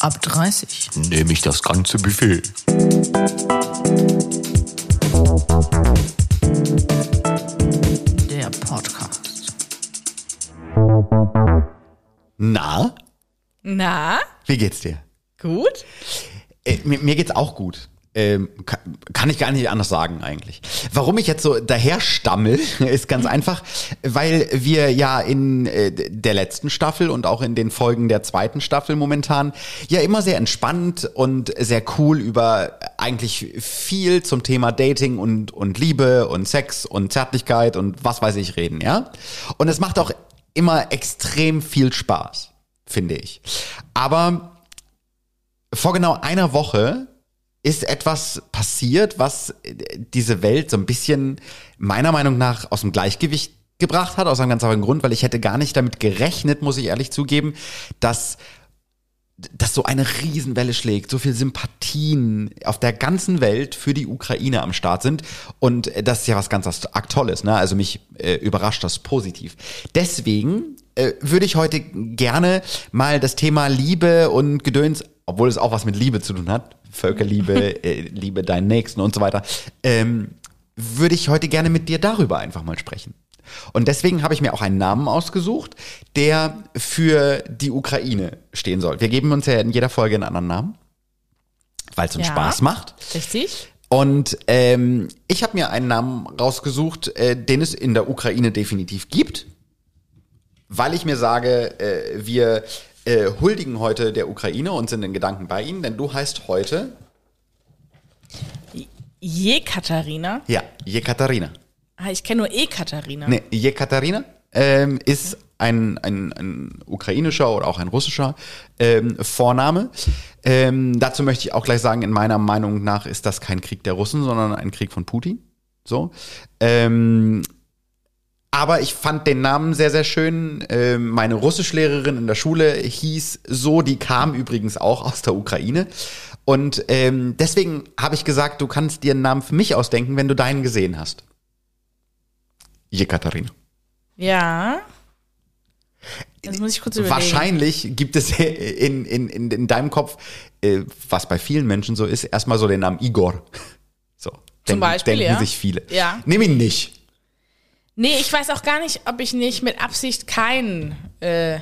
Ab 30. Nehme ich das ganze Buffet. Der Podcast. Na, Na, wie geht's dir? gut. Äh, mir, mir geht's auch gut. Ähm, kann, kann ich gar nicht anders sagen eigentlich. Warum ich jetzt so daher stammel, ist ganz einfach, weil wir ja in äh, der letzten Staffel und auch in den Folgen der zweiten Staffel momentan ja immer sehr entspannt und sehr cool über eigentlich viel zum Thema Dating und, und Liebe und Sex und Zärtlichkeit und was weiß ich reden, ja? Und es macht auch immer extrem viel Spaß, finde ich. Aber vor genau einer Woche ist etwas passiert, was diese Welt so ein bisschen meiner Meinung nach aus dem Gleichgewicht gebracht hat, aus einem ganz anderen Grund, weil ich hätte gar nicht damit gerechnet, muss ich ehrlich zugeben, dass dass so eine Riesenwelle schlägt, so viel Sympathien auf der ganzen Welt für die Ukraine am Start sind. Und das ist ja was ganz Tolles, ne? Also mich äh, überrascht das positiv. Deswegen äh, würde ich heute gerne mal das Thema Liebe und Gedöns, obwohl es auch was mit Liebe zu tun hat, Völkerliebe, äh, Liebe deinen Nächsten und so weiter, ähm, würde ich heute gerne mit dir darüber einfach mal sprechen. Und deswegen habe ich mir auch einen Namen ausgesucht, der für die Ukraine stehen soll. Wir geben uns ja in jeder Folge einen anderen Namen, weil es uns Ja. Spaß macht. Richtig. Und ähm, ich habe mir einen Namen rausgesucht, äh, den es in der Ukraine definitiv gibt, weil ich mir sage, äh, wir äh, huldigen heute der Ukraine und sind in Gedanken bei ihnen, denn du heißt heute, Jekaterina. ja, Jekaterina. Ah, ich kenne nur E-Katharina. Ne, Jekaterina ähm, ist ein, ein, ein ukrainischer oder auch ein russischer ähm, Vorname. Ähm, dazu möchte ich auch gleich sagen, in meiner Meinung nach ist das kein Krieg der Russen, sondern ein Krieg von Putin. So. Ähm, aber ich fand den Namen sehr, sehr schön. Ähm, meine Russischlehrerin in der Schule hieß so, die kam übrigens auch aus der Ukraine. Und ähm, deswegen habe ich gesagt, du kannst dir einen Namen für mich ausdenken, wenn du deinen gesehen hast. Jekaterina. Ja. Jetzt muss ich kurz überlegen. Wahrscheinlich gibt es in, in, in, in deinem Kopf, äh, was bei vielen Menschen so ist, erstmal so den Namen Igor. So. denken, Beispiel, denken ja. sich viele. Ja. Nimm ihn nicht. Nee, ich weiß auch gar nicht, ob ich nicht mit Absicht keinen äh,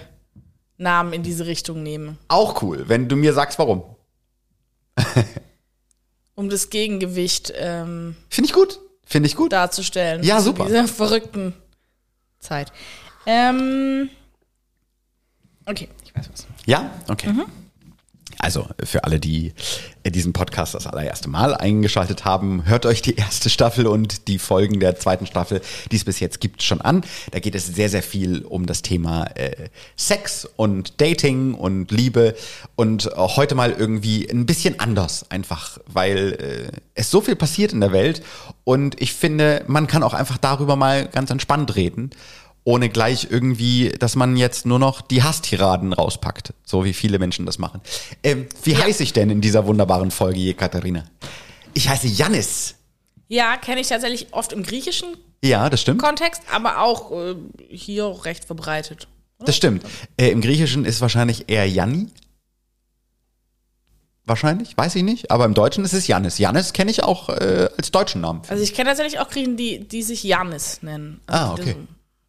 Namen in diese Richtung nehme. Auch cool, wenn du mir sagst, warum. Um das Gegengewicht ähm, Finde ich gut. Finde ich gut. darzustellen. Ja, super. dieser verrückten Zeit. Ähm, okay, ich weiß was. Ja? Okay. Also, für alle, die äh, diesen Podcast das allererste Mal eingeschaltet haben, hört euch die erste Staffel und die Folgen der zweiten Staffel, die es bis jetzt gibt, schon an. Da geht es sehr, sehr viel um das Thema äh, Sex und Dating und Liebe und auch heute mal irgendwie ein bisschen anders einfach, weil äh, es so viel passiert in der Welt und ich finde, man kann auch einfach darüber mal ganz entspannt reden ohne gleich irgendwie, dass man jetzt nur noch die Hasstiraden rauspackt, so wie viele Menschen das machen. Ähm, wie heiße ich denn in dieser wunderbaren Folge, Jekaterina? Ich heiße Jannis. Ja, kenne ich tatsächlich oft im griechischen Ja, das stimmt. Kontext, aber auch äh, hier recht verbreitet. Das stimmt. Äh, Im Griechischen ist wahrscheinlich eher Janni. Wahrscheinlich, weiß ich nicht. Aber im Deutschen ist es Jannis. Jannis kenne ich auch äh, als deutschen Namen. Also ich kenne tatsächlich auch Griechen, die, die sich Janis nennen. Ah, Also okay.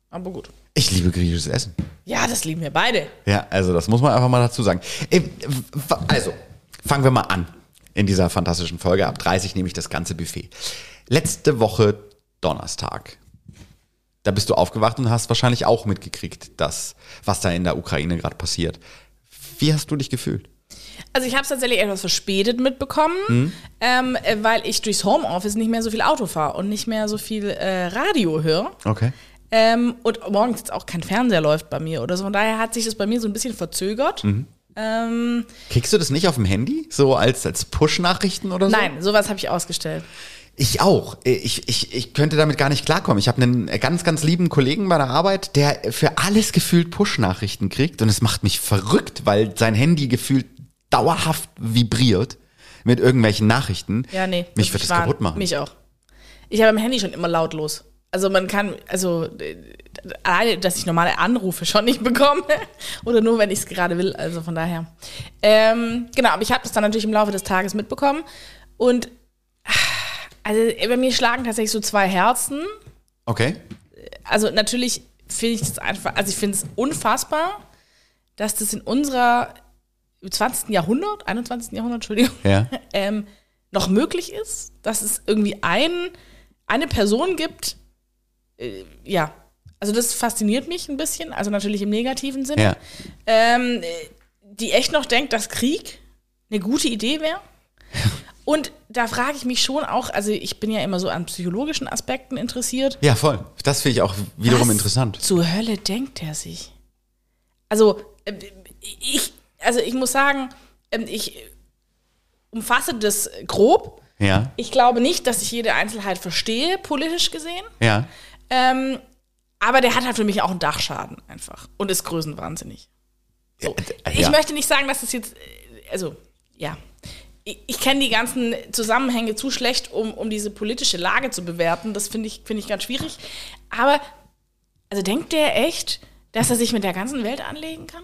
Das- Aber gut. Ich liebe griechisches Essen. Ja, das lieben wir beide. Ja, also das muss man einfach mal dazu sagen. Also, fangen wir mal an in dieser fantastischen Folge. Ab 30 nehme ich das ganze Buffet. Letzte Woche Donnerstag. Da bist du aufgewacht und hast wahrscheinlich auch mitgekriegt, dass, was da in der Ukraine gerade passiert. Wie hast du dich gefühlt? Also ich habe es tatsächlich etwas verspätet mitbekommen, Mhm. ähm, äh, weil ich durchs Homeoffice nicht mehr so viel Auto fahre und nicht mehr so viel äh, Radio höre. Okay. Ähm, und morgens jetzt auch kein Fernseher läuft bei mir oder so. Von daher hat sich das bei mir so ein bisschen verzögert. Mhm. Ähm, Kriegst du das nicht auf dem Handy? So als, als Push-Nachrichten oder so? nein, sowas habe ich ausgestellt. Ich auch. Ich, ich, ich könnte damit gar nicht klarkommen. Ich habe einen ganz, ganz lieben Kollegen bei der Arbeit, der für alles gefühlt Push-Nachrichten kriegt und es macht mich verrückt, weil sein Handy gefühlt dauerhaft vibriert mit irgendwelchen Nachrichten. Ja, nee. Mich wird das kaputt machen. Mich auch. Ich habe am Handy schon immer lautlos. Also man kann, also alleine, dass ich normale Anrufe schon nicht bekomme. Oder nur, wenn ich es gerade will. Also von daher. Ähm, genau, aber ich habe das dann natürlich im Laufe des Tages mitbekommen. Und also bei mir schlagen tatsächlich so zwei Herzen. Okay. Also natürlich finde ich das einfach, also ich finde es unfassbar, dass das in unserer im 20. Jahrhundert, 21. Jahrhundert, Entschuldigung, Ja. ähm, noch möglich ist, dass es irgendwie ein, eine Person gibt, äh, ja, also das fasziniert mich ein bisschen, also natürlich im negativen Sinne, Ja. ähm, äh, die echt noch denkt, dass Krieg eine gute Idee wäre. Und da frage ich mich schon auch, also ich bin ja immer so an psychologischen Aspekten interessiert. Ja, voll. Das finde ich auch wiederum Was interessant. Zur Hölle denkt er sich. Also, äh, ich, also ich muss sagen, ähm, ich umfasse das grob. Ja. Ich glaube nicht, dass ich jede Einzelheit verstehe, politisch gesehen. Ja. Ähm, aber der hat halt für mich auch einen Dachschaden einfach und ist größenwahnsinnig. So. Ja. Ich möchte nicht sagen, dass das jetzt, äh, also, ja. Ich, ich kenne die ganzen Zusammenhänge zu schlecht, um, um diese politische Lage zu bewerten. Das finde ich, finde ich ganz schwierig. Aber, also denkt der echt, dass er sich mit der ganzen Welt anlegen kann?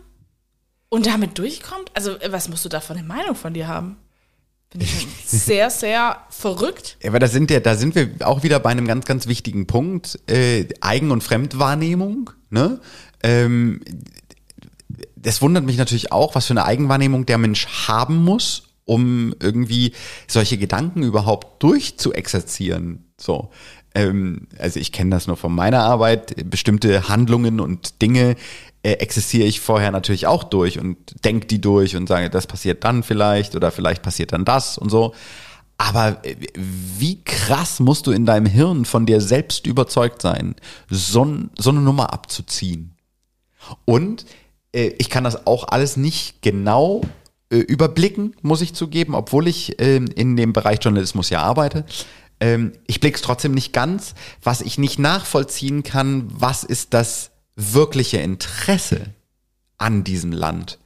Und damit durchkommt? Also, äh, was musst du da für eine Meinung von dir haben? Finde ich sehr, sehr verrückt. Aber da sind, ja, da sind wir auch wieder bei einem ganz, ganz wichtigen Punkt. Äh, Eigen- und Fremdwahrnehmung. Ne? Ähm, das wundert mich natürlich auch, was für eine Eigenwahrnehmung der Mensch haben muss, um irgendwie solche Gedanken überhaupt durchzuexerzieren. So. Ähm, also ich kenne das nur von meiner Arbeit. Bestimmte Handlungen und Dinge äh, existiere ich vorher natürlich auch durch und denke die durch und sage, das passiert dann vielleicht oder vielleicht passiert dann das und so. Aber äh, wie krass musst du in deinem Hirn von dir selbst überzeugt sein, so, so eine Nummer abzuziehen? Und äh, ich kann das auch alles nicht genau äh, überblicken, muss ich zugeben, obwohl ich ähm, in dem Bereich Journalismus ja arbeite. Ähm, ich blick's trotzdem nicht ganz. Was ich nicht nachvollziehen kann, was ist das wirkliche Interesse an diesem Land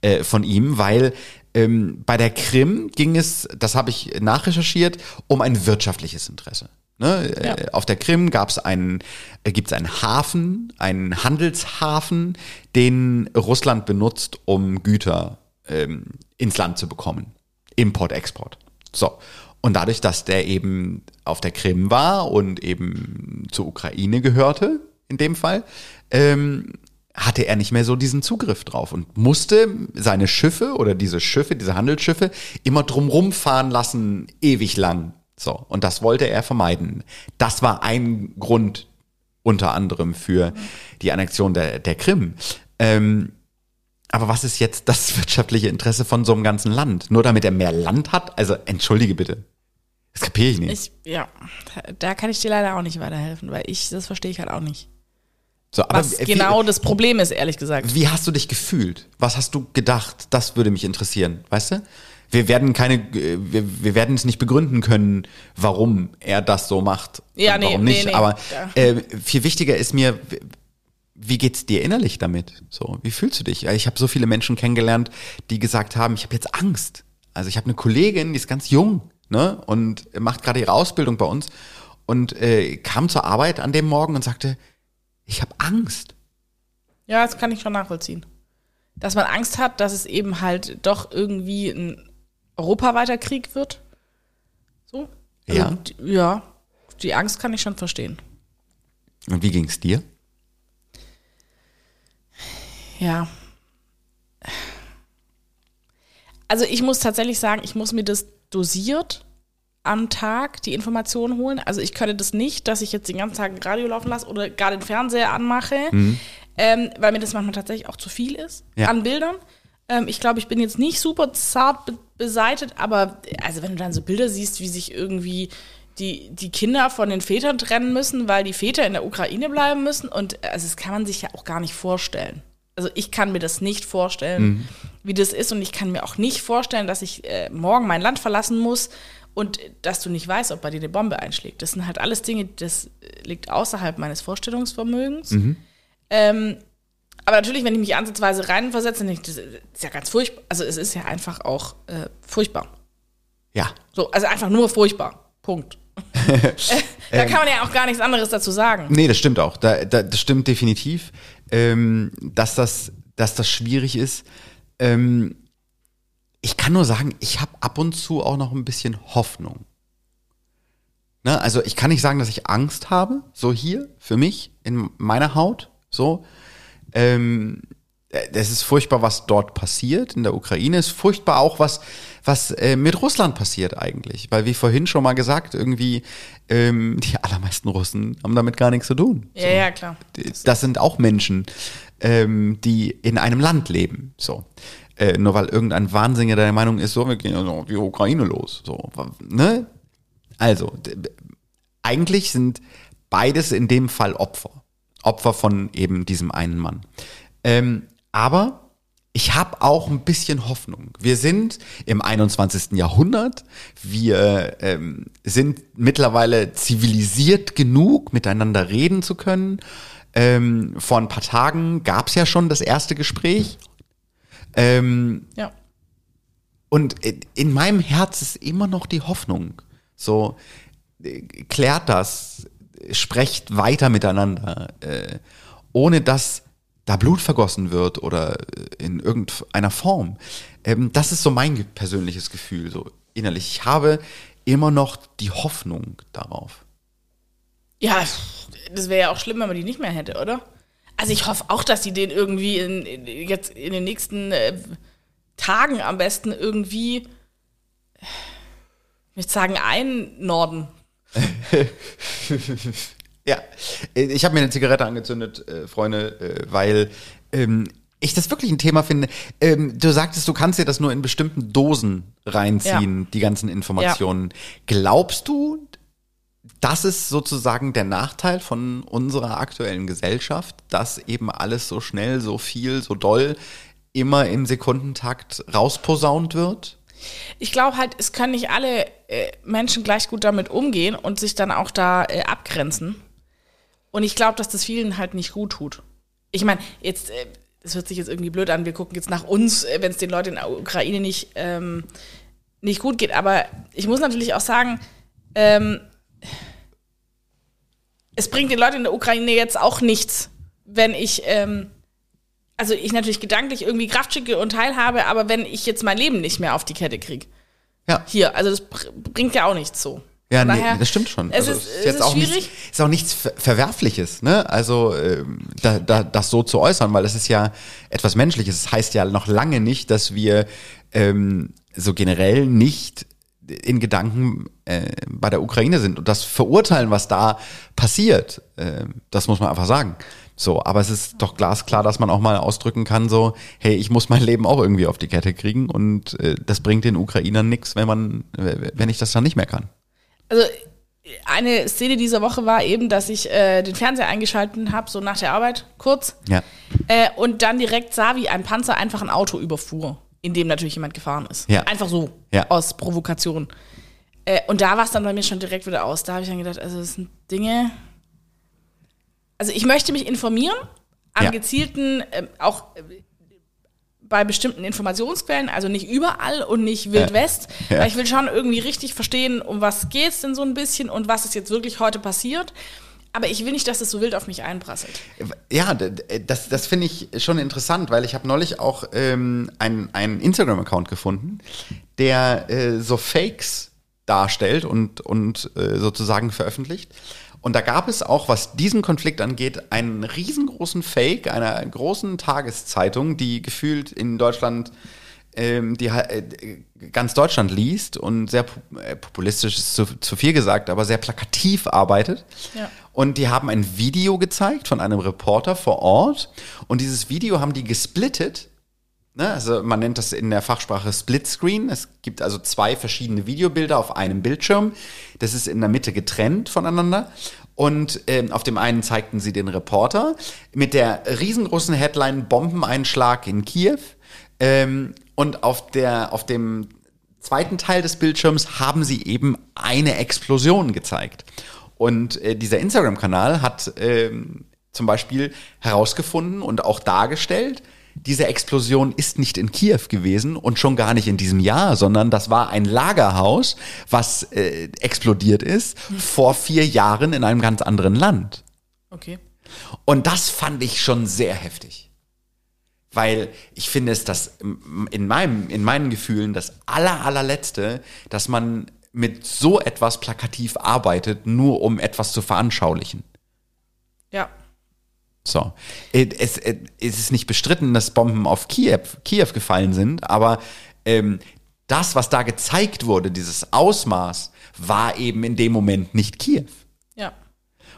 äh, von ihm, weil ähm, bei der Krim ging es, das habe ich nachrecherchiert, um ein wirtschaftliches Interesse. Ne? Ja. Äh, auf der Krim gab es einen, äh, gibt es einen Hafen, einen Handelshafen, den Russland benutzt, um Güter ähm, ins Land zu bekommen. Import, Export. So. Und dadurch, dass der eben auf der Krim war und eben zur Ukraine gehörte, in dem Fall, ähm, hatte er nicht mehr so diesen Zugriff drauf und musste seine Schiffe oder diese Schiffe, diese Handelsschiffe immer drumrum fahren lassen, ewig lang. So. Und das wollte er vermeiden. Das war ein Grund unter anderem für die Annexion der, der Krim. Ähm, aber was ist jetzt das wirtschaftliche Interesse von so einem ganzen Land? Nur damit er mehr Land hat? Also, entschuldige bitte. Das kapiere ich nicht. Ich, ja, da- kann ich dir leider auch nicht weiterhelfen, weil ich, das verstehe ich halt auch nicht. so, aber Was wie- genau das Problem ist, ehrlich gesagt. Wie hast du dich gefühlt? Was hast du gedacht? Das würde mich interessieren, weißt du? Wir werden keine, äh, wir, wir werden es nicht begründen können, warum er das so macht. Ja, nee, warum nee, nicht. nee. Aber Ja. äh, viel wichtiger ist mir, wie geht's dir innerlich damit? So, wie fühlst du dich? Ich habe so viele Menschen kennengelernt, die gesagt haben, ich habe jetzt Angst. Also ich habe eine Kollegin, die ist ganz jung, ne, und macht gerade ihre Ausbildung bei uns und äh, kam zur Arbeit an dem Morgen und sagte, ich habe Angst. Ja, das kann ich schon nachvollziehen. Dass man Angst hat, dass es eben halt doch irgendwie ein europaweiter Krieg wird. So? Also, Ja. die- Ja, die Angst kann ich schon verstehen. Und wie ging's dir? Ja. Also ich muss tatsächlich sagen, ich muss mir das dosiert am Tag die Informationen holen. Also ich könnte das nicht, dass ich jetzt den ganzen Tag Radio laufen lasse oder gar den Fernseher anmache, ähm, weil mir das manchmal tatsächlich auch zu viel ist Ja. an Bildern. Ähm, ich glaube, ich bin jetzt nicht super zart be beseitet, aber also wenn du dann so Bilder siehst, wie sich irgendwie die, die Kinder von den Vätern trennen müssen, weil die Väter in der Ukraine bleiben müssen und also das kann man sich ja auch gar nicht vorstellen. Also ich kann mir das nicht vorstellen, wie das ist und ich kann mir auch nicht vorstellen, dass ich äh, morgen mein Land verlassen muss und äh, dass du nicht weißt, ob bei dir eine Bombe einschlägt. Das sind halt alles Dinge, das äh, liegt außerhalb meines Vorstellungsvermögens. Ähm, aber natürlich, wenn ich mich ansatzweise reinversetze, dann denke ich, das ist ja ganz furchtbar. Also es ist ja einfach auch äh, furchtbar. Ja. So, also einfach nur furchtbar. Punkt. da kann man ja auch gar nichts anderes dazu sagen. Nee, das stimmt auch. Da, da, das stimmt definitiv, ähm, dass, das, dass das schwierig ist. Ähm, ich kann nur sagen, ich habe ab und zu auch noch ein bisschen Hoffnung. Ne? Also ich kann nicht sagen, dass ich Angst habe, so hier, für mich, in meiner Haut, so. Ähm, es ist furchtbar, was dort passiert in der Ukraine. Es ist furchtbar auch, was, was äh, mit Russland passiert eigentlich. Weil wie vorhin schon mal gesagt, irgendwie ähm, die allermeisten Russen haben damit gar nichts zu tun. Ja, ja, klar. Das sind auch Menschen, ähm, die in einem Land leben. So. Äh, nur weil irgendein Wahnsinniger der Meinung ist, so, wir gehen also auf die Ukraine los. So, ne? Also, eigentlich sind beides in dem Fall Opfer. Opfer von eben diesem einen Mann. Ähm, aber ich habe auch ein bisschen Hoffnung. Wir sind im 21. Jahrhundert. Wir ähm, sind mittlerweile zivilisiert genug, miteinander reden zu können. Ähm, vor ein paar Tagen gab es ja schon das erste Gespräch. Ähm, Ja. und in meinem Herz ist immer noch die Hoffnung. So, äh, klärt das, sprecht weiter miteinander, äh, ohne dass da Blut vergossen wird oder äh, in irgendeiner Form. Ähm, das ist so mein persönliches Gefühl, so innerlich. Ich habe immer noch die Hoffnung darauf. Ja, das wäre ja auch schlimm, wenn man die nicht mehr hätte, oder? Also ich hoffe auch, dass die den irgendwie in, in, jetzt in den nächsten äh, Tagen am besten irgendwie, ich möchte sagen, einnorden. Ja, äh, ich habe mir eine Zigarette angezündet, äh, Freunde, äh, weil ähm, ich das wirklich ein Thema finde. Ähm, du sagtest, du kannst dir das nur in bestimmten Dosen reinziehen, die ganzen Informationen. Glaubst du, das ist sozusagen der Nachteil von unserer aktuellen Gesellschaft, dass eben alles so schnell, so viel, so doll immer im Sekundentakt rausposaunt wird? Ich glaube halt, es können nicht alle äh, Menschen gleich gut damit umgehen und sich dann auch da äh, abgrenzen. Und ich glaube, dass das vielen halt nicht gut tut. Ich meine, jetzt, äh, das hört sich jetzt irgendwie blöd an, wir gucken jetzt nach uns, äh, wenn es den Leuten in der Ukraine nicht, ähm, nicht gut geht. Aber ich muss natürlich auch sagen, ähm, es bringt den Leuten in der Ukraine jetzt auch nichts, wenn ich, ähm, also ich natürlich gedanklich irgendwie Kraft schicke und teilhabe, aber wenn ich jetzt mein Leben nicht mehr auf die Kette kriege. Ja. Hier, also das br- bringt ja auch nichts so. Ja, nee, das stimmt schon. Es Also, ist, es ist auch schwierig. Nichts, ist auch nichts Ver- Verwerfliches, ne? Also ähm, da, da, das so zu äußern, weil das ist ja etwas Menschliches. Das heißt ja noch lange nicht, dass wir ähm, so generell nicht in Gedanken äh, bei der Ukraine sind und das verurteilen, was da passiert. Ähm, das muss man einfach sagen. So, aber es ist doch glasklar, dass man auch mal ausdrücken kann, so, hey, ich muss mein Leben auch irgendwie auf die Kette kriegen und äh, das bringt den Ukrainern nichts, wenn man, äh, wenn ich das dann nicht mehr kann. Also eine Szene dieser Woche war eben, dass ich äh, den Fernseher eingeschalten habe, so nach der Arbeit, kurz. Ja. Äh, und dann direkt sah, wie ein Panzer einfach ein Auto überfuhr, in dem natürlich jemand gefahren ist. Ja. Einfach so, Ja. aus Provokation. Äh, und da war es dann bei mir schon direkt wieder aus. Da habe ich dann gedacht, also das sind Dinge. Also ich möchte mich informieren an gezielten, ähm, auch äh, bei bestimmten Informationsquellen, also nicht überall und nicht Wild. West, Ja. weil ich will schon irgendwie richtig verstehen, um was geht's denn so ein bisschen und was ist jetzt wirklich heute passiert. Aber ich will nicht, dass es so wild auf mich einprasselt. Ja, das, das finde ich schon interessant, weil ich habe neulich auch ähm, einen, einen Instagram-Account gefunden, der äh, so Fakes darstellt und, und äh, sozusagen veröffentlicht. Und da gab es auch, was diesen Konflikt angeht, einen riesengroßen Fake einer großen Tageszeitung, die gefühlt in Deutschland ähm, die äh, ganz Deutschland liest und sehr äh, populistisch ist zu, zu viel gesagt, aber sehr plakativ arbeitet. Ja. Und die haben ein Video gezeigt von einem Reporter vor Ort. Und dieses Video haben die gesplittet. Ne? Also man nennt das in der Fachsprache Split Screen. Es gibt also zwei verschiedene Videobilder auf einem Bildschirm. Das ist in der Mitte getrennt voneinander. Und ähm, auf dem einen zeigten sie den Reporter mit der riesengroßen Headline Bombeneinschlag in Kiew. Ähm, und auf, der, auf dem zweiten Teil des Bildschirms haben sie eben eine Explosion gezeigt. Und äh, dieser Instagram-Kanal hat ähm, zum Beispiel herausgefunden und auch dargestellt, diese Explosion ist nicht in Kiew gewesen und schon gar nicht in diesem Jahr, sondern das war ein Lagerhaus, was äh, explodiert ist vor vier Jahren in einem ganz anderen Land. Okay. Und das fand ich schon sehr heftig. Weil ich finde es das in meinem, in meinen Gefühlen das aller, allerletzte, dass man mit so etwas plakativ arbeitet, nur um etwas zu veranschaulichen. Ja. So. Es, es ist nicht bestritten, dass Bomben auf Kiew, Kiew gefallen sind, aber ähm, das, was da gezeigt wurde, dieses Ausmaß, war eben in dem Moment nicht Kiew. Ja.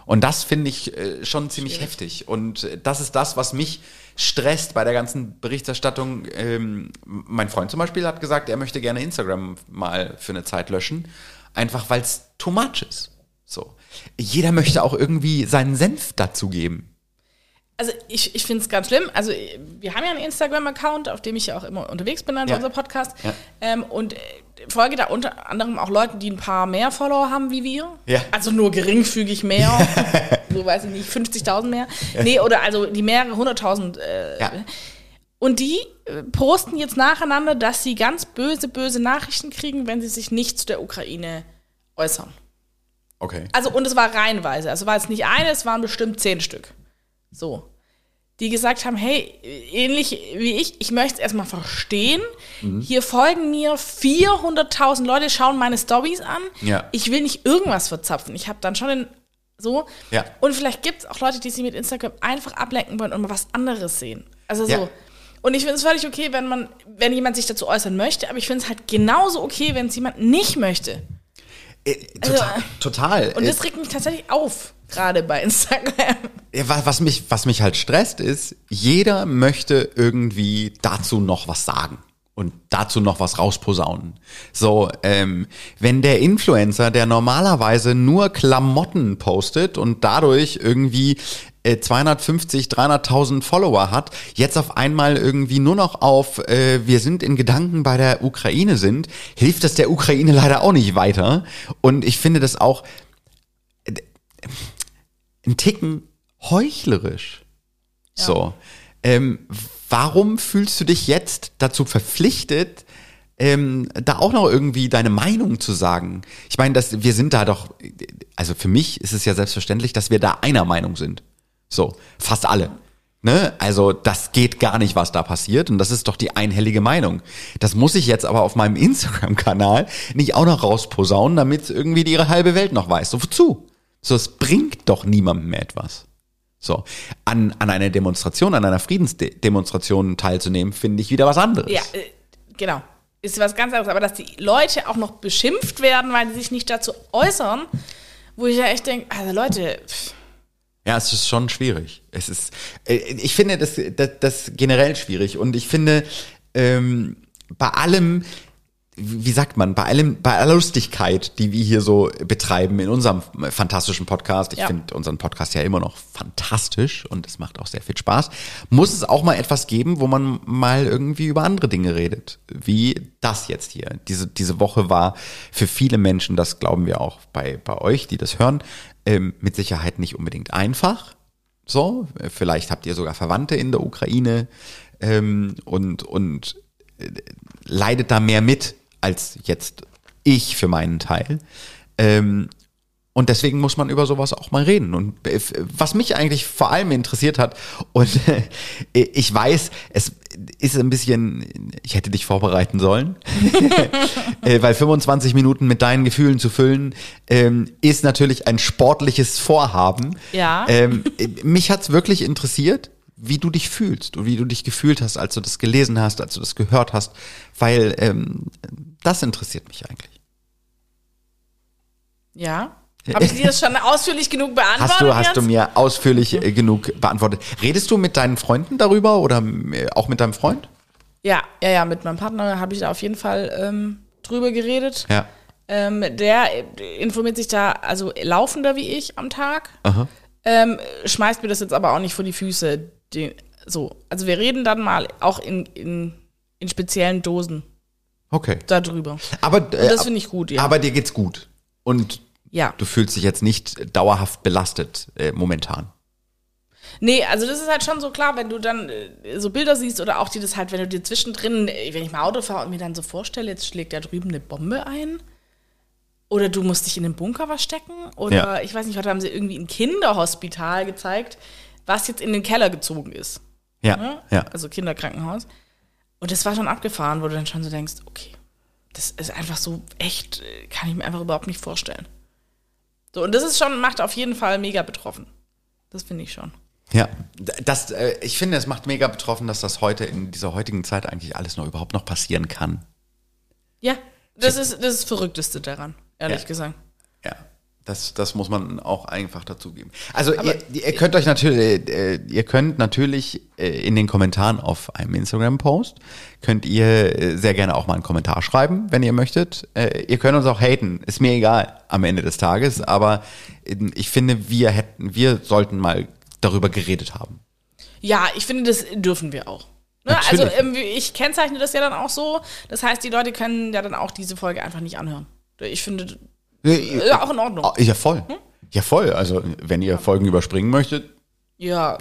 Und das finde ich äh, schon ziemlich heftig. Und äh, das ist das, was mich stresst bei der ganzen Berichterstattung. Ähm, mein Freund zum Beispiel hat gesagt, er möchte gerne Instagram mal für eine Zeit löschen, einfach weil es too much ist. So. Jeder möchte auch irgendwie seinen Senf dazu geben. Also ich, ich finde es ganz schlimm. Also wir haben ja einen Instagram-Account, auf dem ich ja auch immer unterwegs bin an Ja. unserem Podcast. Ja. Ähm, und äh, folge da unter anderem auch Leuten, die ein paar mehr Follower haben wie wir. Ja. Also nur geringfügig mehr. so weiß ich nicht, 50.000 mehr. Nee, oder also die mehrere hunderttausend. Äh, Ja. Und die äh, posten jetzt nacheinander, dass sie ganz böse, böse Nachrichten kriegen, wenn sie sich nicht zu der Ukraine äußern. Okay. Also, und es war reihenweise. Also war es nicht eine, es waren bestimmt zehn Stück. So. Die gesagt haben, hey, ähnlich wie ich, ich möchte es erstmal verstehen. Mhm. Hier folgen mir 400.000 Leute, schauen meine Stories an. Ja. Ich will nicht irgendwas verzapfen. Ich habe dann schon den, so. Ja. Und vielleicht gibt es auch Leute, die sich mit Instagram einfach ablenken wollen und mal was anderes sehen. Also so. Ja. Und ich finde es völlig okay, wenn man, wenn jemand sich dazu äußern möchte, aber ich finde es halt genauso okay, wenn es jemand nicht möchte. Äh, total. total. Und Äh, das regt mich tatsächlich auf, gerade bei Instagram. Ja, wa- was mich, was mich halt stresst, ist, jeder möchte irgendwie dazu noch was sagen und dazu noch was rausposaunen. So, ähm, wenn der Influencer, der normalerweise nur Klamotten postet und dadurch irgendwie äh, 250, 300.000 Follower hat, jetzt auf einmal irgendwie nur noch auf äh, wir sind in Gedanken bei der Ukraine sind, hilft das der Ukraine leider auch nicht weiter. Und ich finde das auch ein Ticken heuchlerisch. So. Ähm, warum fühlst du dich jetzt dazu verpflichtet, ähm, da auch noch irgendwie deine Meinung zu sagen? Ich meine, dass wir sind da doch, also für mich ist es ja selbstverständlich, dass wir da einer Meinung sind. So, fast alle. Ne? Also das geht gar nicht, was da passiert und das ist doch die einhellige Meinung. Das muss ich jetzt aber auf meinem Instagram-Kanal nicht auch noch rausposaunen, damit irgendwie die ihre halbe Welt noch weiß. So, wozu? So, es bringt doch niemandem mehr etwas. So, an, an einer Demonstration, an einer Friedensdemonstration teilzunehmen, finde ich wieder was anderes. Ja, äh, genau. Ist was ganz anderes. Aber dass die Leute auch noch beschimpft werden, weil sie sich nicht dazu äußern, wo ich ja echt denke, also Leute, pff, Ja, es ist schon schwierig. Es ist, äh, ich finde das, das, das generell schwierig und ich finde ähm, bei allem, wie sagt man, bei allem, bei aller Lustigkeit, die wir hier so betreiben in unserem fantastischen Podcast, ich Ja. finde unseren Podcast ja immer noch fantastisch und es macht auch sehr viel Spaß, muss es auch mal etwas geben, wo man mal irgendwie über andere Dinge redet, wie das jetzt hier. Diese, diese Woche war für viele Menschen, das glauben wir auch bei, bei euch, die das hören, ähm, mit Sicherheit nicht unbedingt einfach. So, vielleicht habt ihr sogar Verwandte in der Ukraine ähm, und, und äh, leidet da mehr mit als jetzt ich für meinen Teil. Ähm, und deswegen muss man über sowas auch mal reden. Und was mich eigentlich vor allem interessiert hat, und ich weiß, es ist ein bisschen, ich hätte dich vorbereiten sollen, äh, weil 25 Minuten mit deinen Gefühlen zu füllen, ähm, ist natürlich ein sportliches Vorhaben. Ja. Ähm, äh, mich hat's wirklich interessiert, wie du dich fühlst und wie du dich gefühlt hast, als du das gelesen hast, als du das gehört hast, weil ähm, das interessiert mich eigentlich. ja. Habe ich dir das schon ausführlich genug beantwortet? Hast du, hast jetzt? du mir ausführlich äh, genug beantwortet. Redest du mit deinen Freunden darüber oder äh, auch mit deinem Freund? Ja, ja, ja, mit meinem Partner habe ich da auf jeden Fall ähm, drüber geredet. Ja. Ähm, der äh, informiert sich da also laufender wie ich am Tag. Aha. Ähm, schmeißt mir das jetzt aber auch nicht vor die Füße. Den, so, also wir reden dann mal auch in, in, in speziellen Dosen Okay. darüber. Aber, äh, das finde ich gut, ja. Aber dir geht's gut. Und Ja. du fühlst dich jetzt nicht dauerhaft belastet äh, momentan. Nee, also das ist halt schon so klar, wenn du dann äh, so Bilder siehst oder auch die das halt, wenn du dir zwischendrin, äh, wenn ich mal Auto fahre und mir dann so vorstelle, jetzt schlägt da drüben eine Bombe ein. Oder du musst dich in den Bunker verstecken. Oder Ja. ich weiß nicht, heute haben sie irgendwie ein Kinderhospital gezeigt, was jetzt in den Keller gezogen ist. Ja, Ne? ja. Also Kinderkrankenhaus. Und das war schon abgefahren, wo du dann schon so denkst, okay, das ist einfach so echt, äh, kann ich mir einfach überhaupt nicht vorstellen. So, und das ist schon, macht auf jeden Fall mega betroffen. Das finde ich schon. Ja, das, äh, ich finde, es macht mega betroffen, dass das heute in dieser heutigen Zeit eigentlich alles noch überhaupt noch passieren kann. Ja, das ist das, ist Verrückteste daran, ehrlich Ja. gesagt. Das, das muss man auch einfach dazugeben. Also ihr, ihr könnt euch natürlich, äh, ihr könnt natürlich äh, in den Kommentaren auf einem Instagram-Post, könnt ihr äh, sehr gerne auch mal einen Kommentar schreiben, wenn ihr möchtet. Äh, ihr könnt uns auch haten, ist mir egal am Ende des Tages, aber äh, ich finde, wir hätten, wir sollten mal darüber geredet haben. Ja, ich finde, das dürfen wir auch. Ne? Also ähm, ich kennzeichne das ja dann auch so. Das heißt, die Leute können ja dann auch diese Folge einfach nicht anhören. Ich finde, ja, auch in Ordnung. Ja, voll. Ja, voll. Also, wenn ihr Folgen überspringen möchtet, Ja,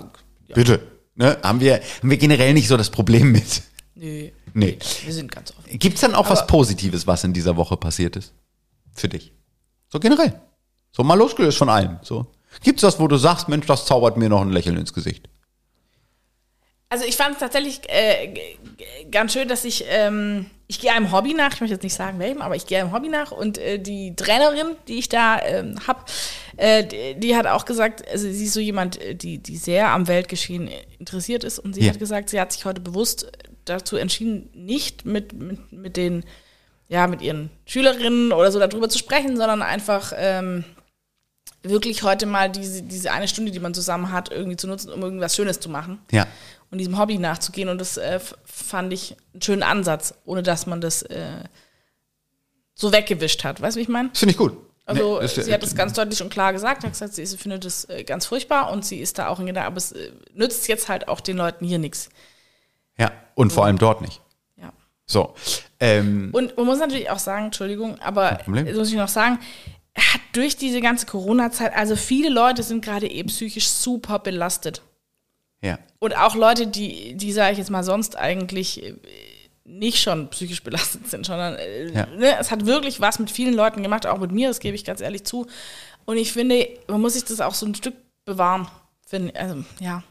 ja bitte. Ne? Haben, wir, haben wir generell nicht so das Problem mit. nö, Nee. wir sind ganz offen. Gibt's dann auch was Positives, was in dieser Woche passiert ist? Für dich? So generell. So mal losgelöst von allem. So. Gibt's was, wo du sagst, Mensch, das zaubert mir noch ein Lächeln ins Gesicht? Also ich fand es tatsächlich äh, ganz schön, dass ich, ähm, ich gehe einem Hobby nach, ich möchte jetzt nicht sagen welchem, aber ich gehe einem Hobby nach und äh, die Trainerin, die ich da ähm, habe, äh, die, die hat auch gesagt, also sie ist so jemand, äh, die, die sehr am Weltgeschehen interessiert ist und sie Ja. hat gesagt, sie hat sich heute bewusst dazu entschieden, nicht mit, mit, mit den, ja, mit ihren Schülerinnen oder so darüber zu sprechen, sondern einfach ähm, wirklich heute mal diese, diese eine Stunde, die man zusammen hat, irgendwie zu nutzen, um irgendwas Schönes zu machen Ja. Und diesem Hobby nachzugehen. Und das äh, fand ich einen schönen Ansatz, ohne dass man das äh, so weggewischt hat. Weißt du, wie ich meine? Das finde ich gut. Also Nee, sie hat das ganz deutlich und klar gesagt, hat gesagt, sie, sie findet das äh, ganz furchtbar und sie ist da auch in Gedanken, aber es äh, nützt jetzt halt auch den Leuten hier nichts. Ja. Und vor allem dort nicht. Ja. So. Ähm, Und man muss natürlich auch sagen, Entschuldigung, aber das muss ich noch sagen, hat durch diese ganze Corona-Zeit, also viele Leute sind gerade eh psychisch super belastet. Ja. Und auch Leute, die, die sage ich jetzt mal, sonst eigentlich äh, nicht schon psychisch belastet sind, sondern äh, Ja. ne, es hat wirklich was mit vielen Leuten gemacht, auch mit mir, das gebe ich ganz ehrlich zu. Und ich finde, man muss sich das auch so ein Stück bewahren. Finde, also, ja.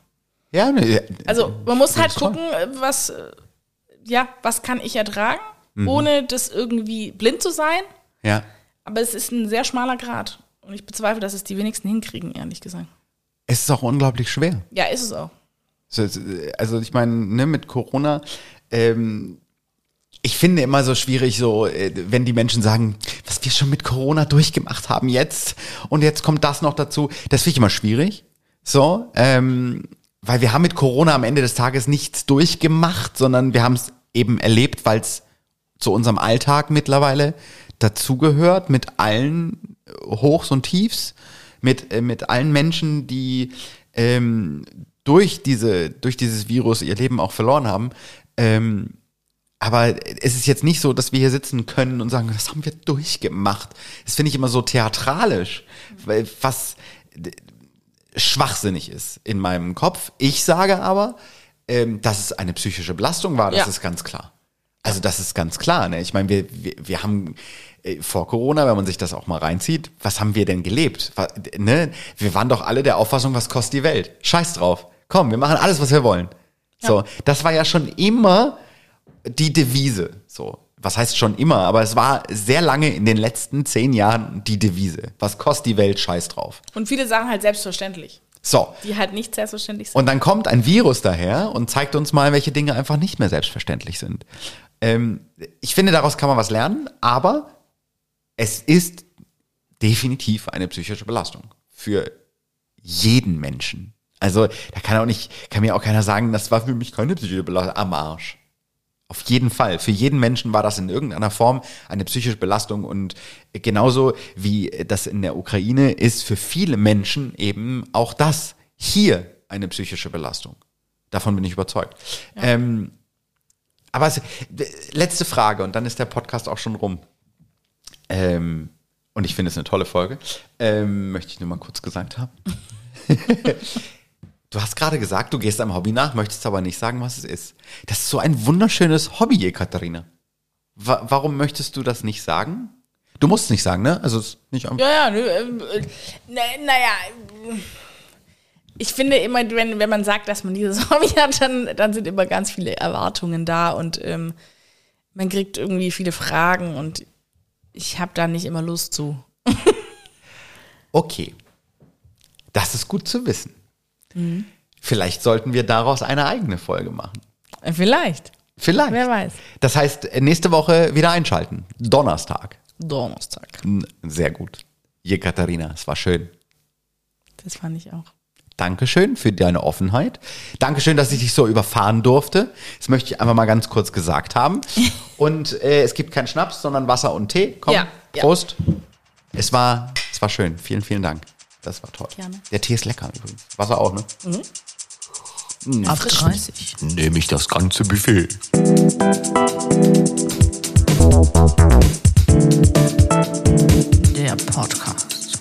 Ja, ne, Also man muss halt gucken, äh, was, ja, was kann ich ertragen, Mhm. ohne das irgendwie blind zu sein. ja. Aber es ist ein sehr schmaler Grad. Und ich bezweifle, dass es die wenigsten hinkriegen, ehrlich gesagt. Es ist auch unglaublich schwer. Ja, ist es auch. Also ich meine, ne, mit Corona, ähm, ich finde immer so schwierig, so, äh, wenn die Menschen sagen, was wir schon mit Corona durchgemacht haben jetzt und jetzt kommt das noch dazu. Das finde ich immer schwierig. So, ähm, weil wir haben mit Corona am Ende des Tages nichts durchgemacht, sondern wir haben es eben erlebt, weil es zu unserem Alltag mittlerweile dazugehört, mit allen äh, Hochs und Tiefs, mit, äh, mit allen Menschen, die ähm, durch, diese, durch dieses Virus ihr Leben auch verloren haben. Ähm, aber es ist jetzt nicht so, dass wir hier sitzen können und sagen, das haben wir durchgemacht. Das finde ich immer so theatralisch, weil was schwachsinnig ist in meinem Kopf. Ich sage aber, ähm, dass es eine psychische Belastung war, das Ja. ist ganz klar. Also das ist ganz klar. Ne? Ich meine, wir, wir, wir haben äh, vor Corona, wenn man sich das auch mal reinzieht, was haben wir denn gelebt? Was, ne? Wir waren doch alle der Auffassung, was kostet die Welt? Scheiß drauf. Komm, wir machen alles, was wir wollen. So, das war ja schon immer die Devise. So, was heißt schon immer, aber es war sehr lange in den letzten zehn Jahren die Devise. Was kostet die Welt? Scheiß drauf. Und viele Sachen halt selbstverständlich, So, die halt nicht selbstverständlich sind. und dann kommt ein Virus daher und zeigt uns mal, welche Dinge einfach nicht mehr selbstverständlich sind. Ähm, ich finde, daraus kann man was lernen, aber es ist definitiv eine psychische Belastung für jeden Menschen. Also da kann auch nicht, kann mir auch keiner sagen, das war für mich keine psychische Belastung am Arsch. Auf jeden Fall. Für jeden Menschen war das in irgendeiner Form eine psychische Belastung und genauso wie das in der Ukraine ist für viele Menschen eben auch das hier eine psychische Belastung. Davon bin ich überzeugt. Ähm, aber es, letzte Frage und dann ist der Podcast auch schon rum. Ähm, und ich finde es eine tolle Folge. Ähm, möchte ich nur mal kurz gesagt haben. Du hast gerade gesagt, du gehst einem Hobby nach, möchtest aber nicht sagen, was es ist. Das ist so ein wunderschönes Hobby, Katharina. Wa warum möchtest du das nicht sagen? Du musst es nicht sagen, ne? Also es ist nicht am Ja, ja, nö, ähm, äh, na, naja. äh, Ich finde immer, wenn, wenn man sagt, dass man dieses Hobby hat, dann, dann sind immer ganz viele Erwartungen da und ähm, man kriegt irgendwie viele Fragen und ich habe da nicht immer Lust zu. Okay. Das ist gut zu wissen. Vielleicht sollten wir daraus eine eigene Folge machen. Äh, Vielleicht. Vielleicht. Wer weiß. Das heißt, nächste Woche wieder einschalten. Donnerstag. Donnerstag. Sehr gut. Je Katharina, es war schön. Das fand ich auch. Dankeschön für deine Offenheit. Dankeschön, dass ich dich so überfahren durfte. Das möchte ich einfach mal ganz kurz gesagt haben. Und äh, es gibt keinen Schnaps, sondern Wasser und Tee. Komm, Ja, ja. Prost. Es war, es war schön. Vielen, vielen Dank. Das war toll. Gerne. Der Tee ist lecker übrigens. Wasser auch, ne? Mhm. Nee. Ab 30. Nehme ich das ganze Buffet. Der Podcast.